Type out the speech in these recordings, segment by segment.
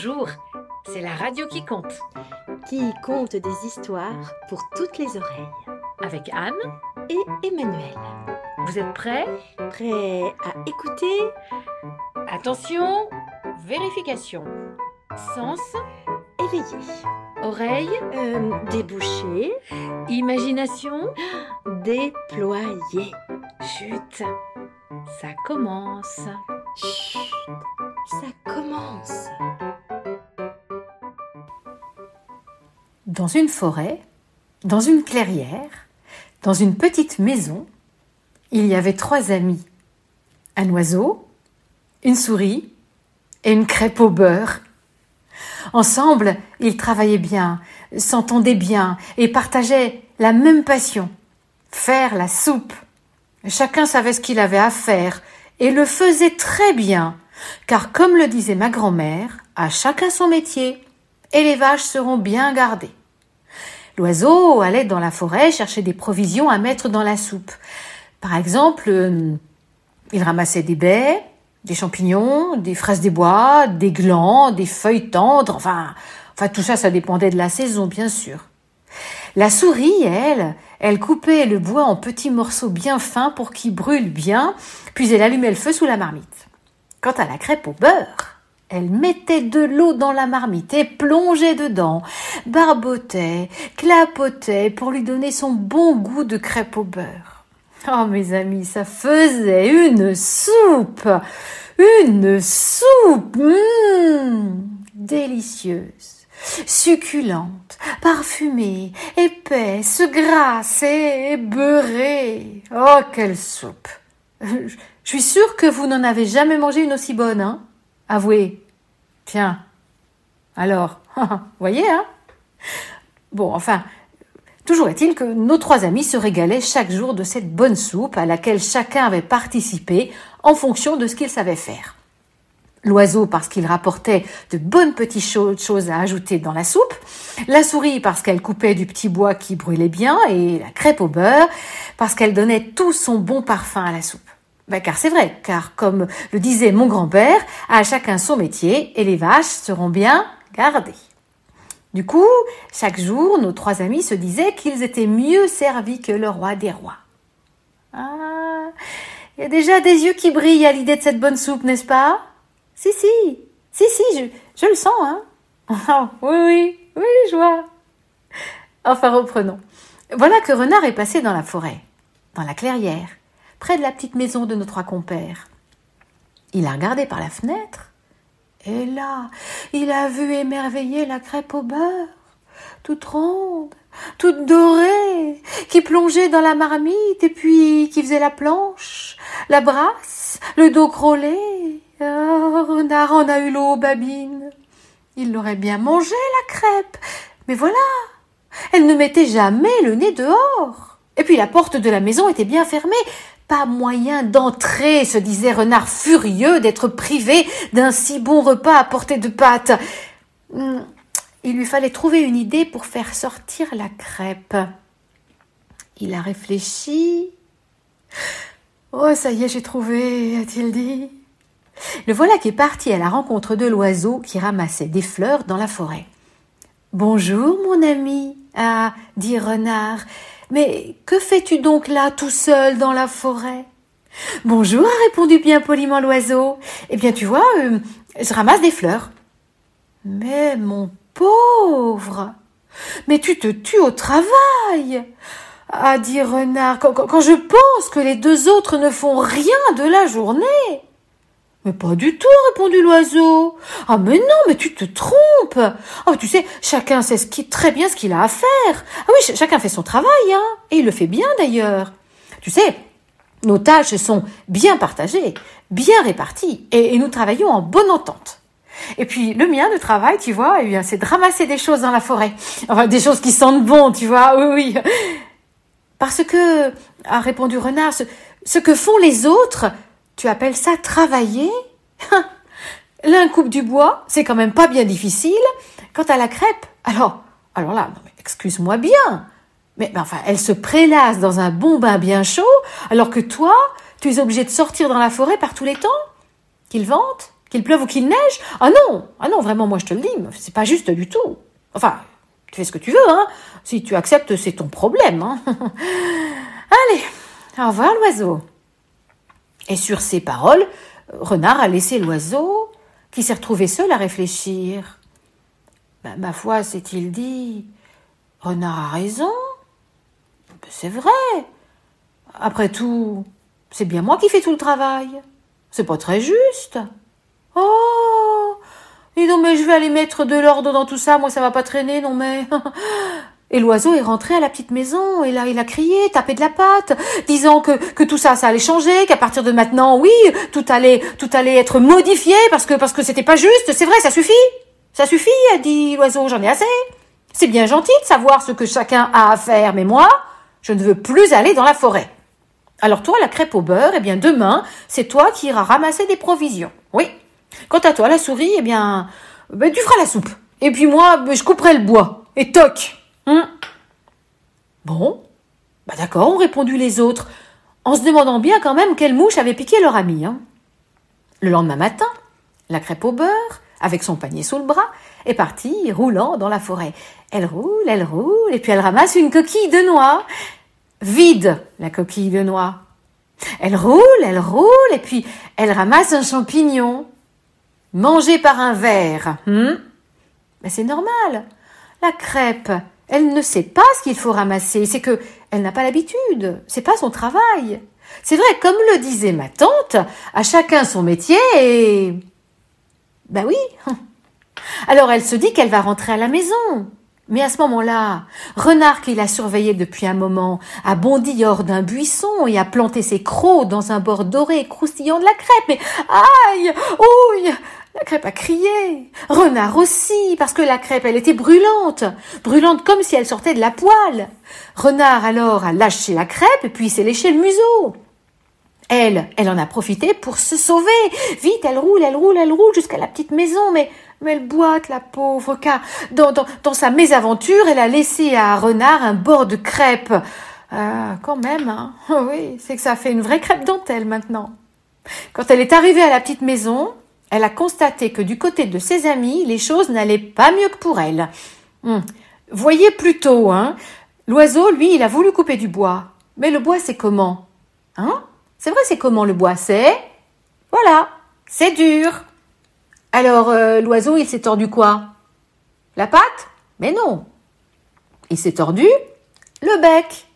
Bonjour, c'est la radio qui compte. Qui compte des histoires pour toutes les oreilles. Avec Anne et Emmanuel. Vous êtes prêts? Prêts à écouter? Attention, vérification. Sens, Éveillé. oreille, Euh, débouché. imagination. Déployé. Chut, ça commence. Chut, ça commence. Dans une forêt, dans une clairière, dans une petite maison, il y avait trois amis. Un oiseau, une souris et une crêpe au beurre. Ensemble, ils travaillaient bien, s'entendaient bien et partageaient la même passion, faire la soupe. Chacun savait ce qu'il avait à faire et le faisait très bien, car comme le disait ma grand-mère, à chacun son métier, et les vaches seront bien gardées. L'oiseau allait dans la forêt chercher des provisions à mettre dans la soupe. Par exemple, euh, il ramassait des baies, des champignons, des fraises des bois, des glands, des feuilles tendres, enfin, enfin tout ça, ça dépendait de la saison, bien sûr. La souris, elle, elle coupait le bois en petits morceaux bien fins pour qu'il brûle bien, puis elle allumait le feu sous la marmite. Quant à la crêpe au beurre, elle mettait de l'eau dans la marmite et plongeait dedans, barbotait, clapotait pour lui donner son bon goût de crêpe au beurre. Oh mes amis, ça faisait une soupe, une soupe, mmh, délicieuse, succulente, parfumée, épaisse, grasse et beurrée. Oh quelle soupe Je suis sûre que vous n'en avez jamais mangé une aussi bonne, hein? Avouez. Tiens. Alors, voyez, hein Bon, enfin, toujours est-il que nos trois amis se régalaient chaque jour de cette bonne soupe à laquelle chacun avait participé en fonction de ce qu'il savait faire. L'oiseau parce qu'il rapportait de bonnes petites choses à ajouter dans la soupe, la souris parce qu'elle coupait du petit bois qui brûlait bien et la crêpe au beurre parce qu'elle donnait tout son bon parfum à la soupe. Ben, car c'est vrai, car comme le disait mon grand-père, à chacun son métier et les vaches seront bien gardées. Du coup, chaque jour, nos trois amis se disaient qu'ils étaient mieux servis que le roi des rois. Ah, il y a déjà des yeux qui brillent à l'idée de cette bonne soupe, n'est-ce pas? Si, si, si, si, je, le sens, hein oh, Oui, oui, oui, je vois. Enfin, reprenons. Voilà que Renard est passé dans la forêt, dans la clairière près de la petite maison de nos trois compères. Il a regardé par la fenêtre, et là, il a vu émerveiller la crêpe au beurre, toute ronde, toute dorée, qui plongeait dans la marmite et puis qui faisait la planche, la brasse, le dos crôlé. Oh, renard en a eu l'eau aux babines. Il l'aurait bien mangé, la crêpe, mais voilà, elle ne mettait jamais le nez dehors. Et puis la porte de la maison était bien fermée, pas moyen d'entrer, se disait Renard furieux d'être privé d'un si bon repas à portée de pâte. Il lui fallait trouver une idée pour faire sortir la crêpe. Il a réfléchi. Oh, ça y est, j'ai trouvé, a-t-il dit. Le voilà qui est parti à la rencontre de l'oiseau qui ramassait des fleurs dans la forêt. Bonjour, mon ami, a dit Renard. Mais que fais-tu donc là tout seul dans la forêt? Bonjour, a répondu bien poliment l'oiseau. Eh bien, tu vois, euh, je ramasse des fleurs. Mais mon pauvre, mais tu te tues au travail, a dit Renard, quand je pense que les deux autres ne font rien de la journée. Pas du tout, répondit l'oiseau. Ah mais non, mais tu te trompes. Oh, tu sais, chacun sait très bien ce qu'il a à faire. Ah oui, chacun fait son travail, hein. Et il le fait bien d'ailleurs. Tu sais, nos tâches sont bien partagées, bien réparties, et, nous travaillons en bonne entente. Et puis le mien de travail, tu vois, eh c'est de ramasser des choses dans la forêt. Enfin, des choses qui sentent bon, tu vois, oui. Parce que, a répondu Renard, ce que font les autres, tu appelles ça travailler? L'un coupe du bois, c'est quand même pas bien difficile. Quant à la crêpe, alors, alors là, excuse-moi bien, mais, mais, enfin, elle se prélasse dans un bon bain bien chaud, alors que toi, tu es obligé de sortir dans la forêt par tous les temps. Qu'il vente, Qu'il pleuve ou qu'il neige Ah non Ah non, vraiment, moi je te le dis, c'est pas juste du tout. Enfin, tu fais ce que tu veux, hein. Si tu acceptes, c'est ton problème, hein. Allez, au revoir l'oiseau. Et sur ces paroles, Renard a laissé l'oiseau, qui s'est retrouvé seul à réfléchir. Ben, ma foi, s'est-il dit, Renard a raison. Ben, c'est vrai. Après tout, c'est bien moi qui fais tout le travail. C'est pas très juste. Oh Et non, mais je vais aller mettre de l'ordre dans tout ça, moi ça va pas traîner, non mais. Et l'oiseau est rentré à la petite maison, et là il a crié, tapé de la patte, disant que, que tout ça, ça allait changer, qu'à partir de maintenant, oui, tout allait, tout allait être modifié parce que, parce que c'était pas juste, c'est vrai, ça suffit. Ça suffit, a dit l'oiseau, j'en ai assez. C'est bien gentil de savoir ce que chacun a à faire, mais moi, je ne veux plus aller dans la forêt. Alors toi, la crêpe au beurre, eh bien demain, c'est toi qui iras ramasser des provisions. Oui. Quant à toi, la souris, eh bien, ben, tu feras la soupe. Et puis moi, ben, je couperai le bois. Et toc. Hum. Bon. Bah d'accord, ont répondu les autres, en se demandant bien quand même quelle mouche avait piqué leur ami. Hein. Le lendemain matin, la crêpe au beurre, avec son panier sous le bras, est partie roulant dans la forêt. Elle roule, elle roule, et puis elle ramasse une coquille de noix vide la coquille de noix. Elle roule, elle roule, et puis elle ramasse un champignon. Mangé par un verre. Hmm Mais c'est normal. La crêpe, elle ne sait pas ce qu'il faut ramasser. C'est que elle n'a pas l'habitude. C'est pas son travail. C'est vrai, comme le disait ma tante, à chacun son métier et. Ben oui. Alors elle se dit qu'elle va rentrer à la maison. Mais à ce moment-là, Renard, qui l'a surveillé depuis un moment, a bondi hors d'un buisson et a planté ses crocs dans un bord doré croustillant de la crêpe. Mais aïe Ouille La crêpe a crié. Renard aussi, parce que la crêpe, elle était brûlante. Brûlante comme si elle sortait de la poêle. Renard alors a lâché la crêpe et puis s'est léché le museau. Elle, elle en a profité pour se sauver. Vite, elle roule, elle roule, elle roule jusqu'à la petite maison, mais mais elle boite, la pauvre, car dans, dans, dans sa mésaventure, elle a laissé à Renard un bord de crêpe. Euh, quand même, hein. Oui, c'est que ça fait une vraie crêpe dentelle maintenant. Quand elle est arrivée à la petite maison, elle a constaté que du côté de ses amis, les choses n'allaient pas mieux que pour elle. Hum. Voyez plutôt, hein. L'oiseau, lui, il a voulu couper du bois. Mais le bois, c'est comment? Hein? C'est vrai, c'est comment le bois? C'est? Voilà, c'est dur. Alors, euh, l'oiseau, il s'est tordu quoi? La patte? Mais non. Il s'est tordu le bec.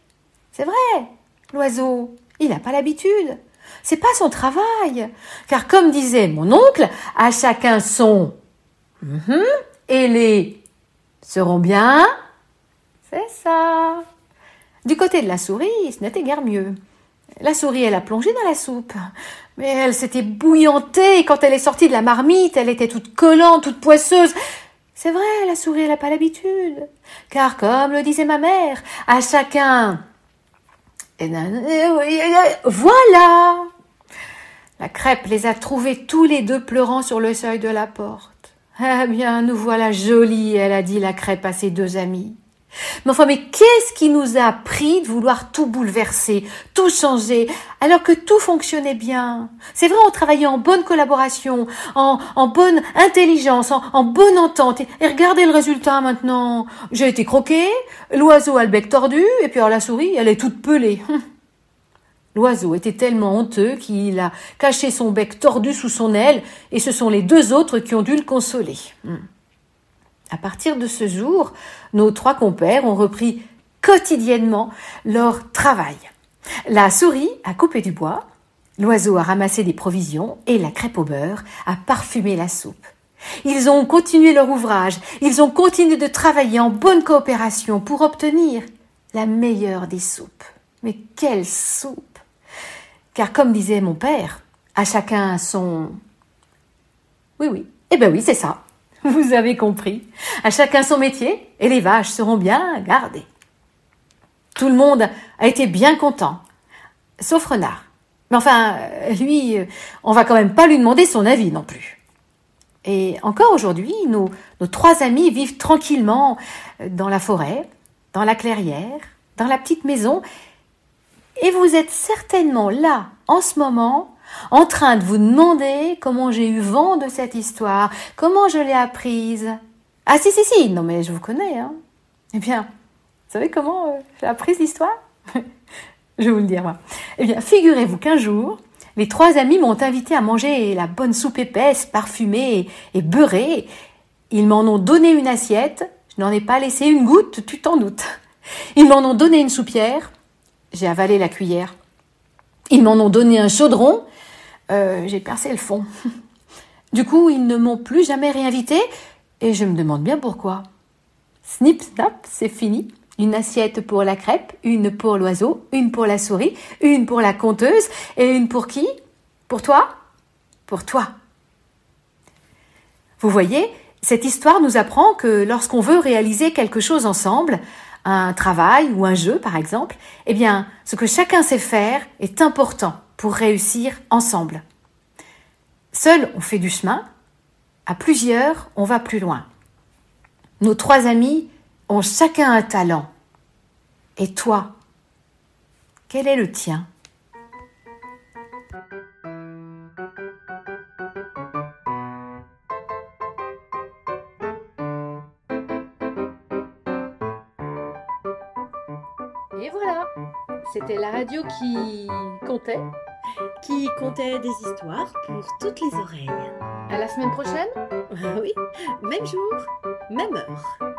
C'est vrai, l'oiseau, il n'a pas l'habitude. C'est pas son travail. Car comme disait mon oncle, à chacun son. Mhm. et les seront bien. C'est ça. Du côté de la souris, ce n'était guère mieux. La souris, elle a plongé dans la soupe. Mais elle s'était bouillantée quand elle est sortie de la marmite, elle était toute collante, toute poisseuse. C'est vrai, la souris, elle n'a pas l'habitude. Car comme le disait ma mère, à chacun. Voilà! La crêpe les a trouvés tous les deux pleurant sur le seuil de la porte. Eh bien, nous voilà jolis, elle a dit la crêpe à ses deux amis. Mais enfin, mais qu'est-ce qui nous a pris de vouloir tout bouleverser, tout changer, alors que tout fonctionnait bien? C'est vrai, on travaillait en bonne collaboration, en, bonne intelligence, en, bonne entente. Et, regardez le résultat maintenant. J'ai été croqué, l'oiseau a le bec tordu, et puis alors la souris, elle est toute pelée. L'oiseau était tellement honteux qu'il a caché son bec tordu sous son aile, et ce sont les deux autres qui ont dû le consoler. À partir de ce jour, nos trois compères ont repris quotidiennement leur travail. La souris a coupé du bois, l'oiseau a ramassé des provisions et la crêpe au beurre a parfumé la soupe. Ils ont continué leur ouvrage, ils ont continué de travailler en bonne coopération pour obtenir la meilleure des soupes. Mais quelle soupe Car comme disait mon père, à chacun son... Oui, oui, eh ben oui, c'est ça. Vous avez compris. À chacun son métier et les vaches seront bien gardées. Tout le monde a été bien content, sauf Renard. Mais enfin, lui, on va quand même pas lui demander son avis non plus. Et encore aujourd'hui, nos, nos trois amis vivent tranquillement dans la forêt, dans la clairière, dans la petite maison, Et vous êtes certainement là, en ce moment, en train de vous demander comment j'ai eu vent de cette histoire, comment je l'ai apprise. Ah si, si, si, non mais je vous connais. Hein. Eh bien, vous savez comment euh, j'ai appris l'histoire? Je vais vous le dire, moi. Eh bien, figurez-vous qu'un jour, les trois amis m'ont invité à manger la bonne soupe épaisse, parfumée et, beurrée. Ils m'en ont donné une assiette, je n'en ai pas laissé une goutte, tu t'en doutes. Ils m'en ont donné une soupière, j'ai avalé la cuillère. Ils m'en ont donné un chaudron, euh, j'ai percé le fond. Du coup, ils ne m'ont plus jamais réinvité et je me demande bien pourquoi. Snip, snap, c'est fini. Une assiette pour la crêpe, une pour l'oiseau, une pour la souris, une pour la conteuse et une pour qui? Pour toi? Pour toi. Vous voyez, cette histoire nous apprend que lorsqu'on veut réaliser quelque chose ensemble, un travail ou un jeu par exemple, eh bien, ce que chacun sait faire est important pour réussir ensemble. Seul, on fait du chemin, à plusieurs, on va plus loin. Nos trois amis ont chacun un talent. Et toi, quel est le tien? C'était la radio qui comptait. Qui comptait des histoires pour toutes les oreilles. À la semaine prochaine Ah oui, même jour, même heure.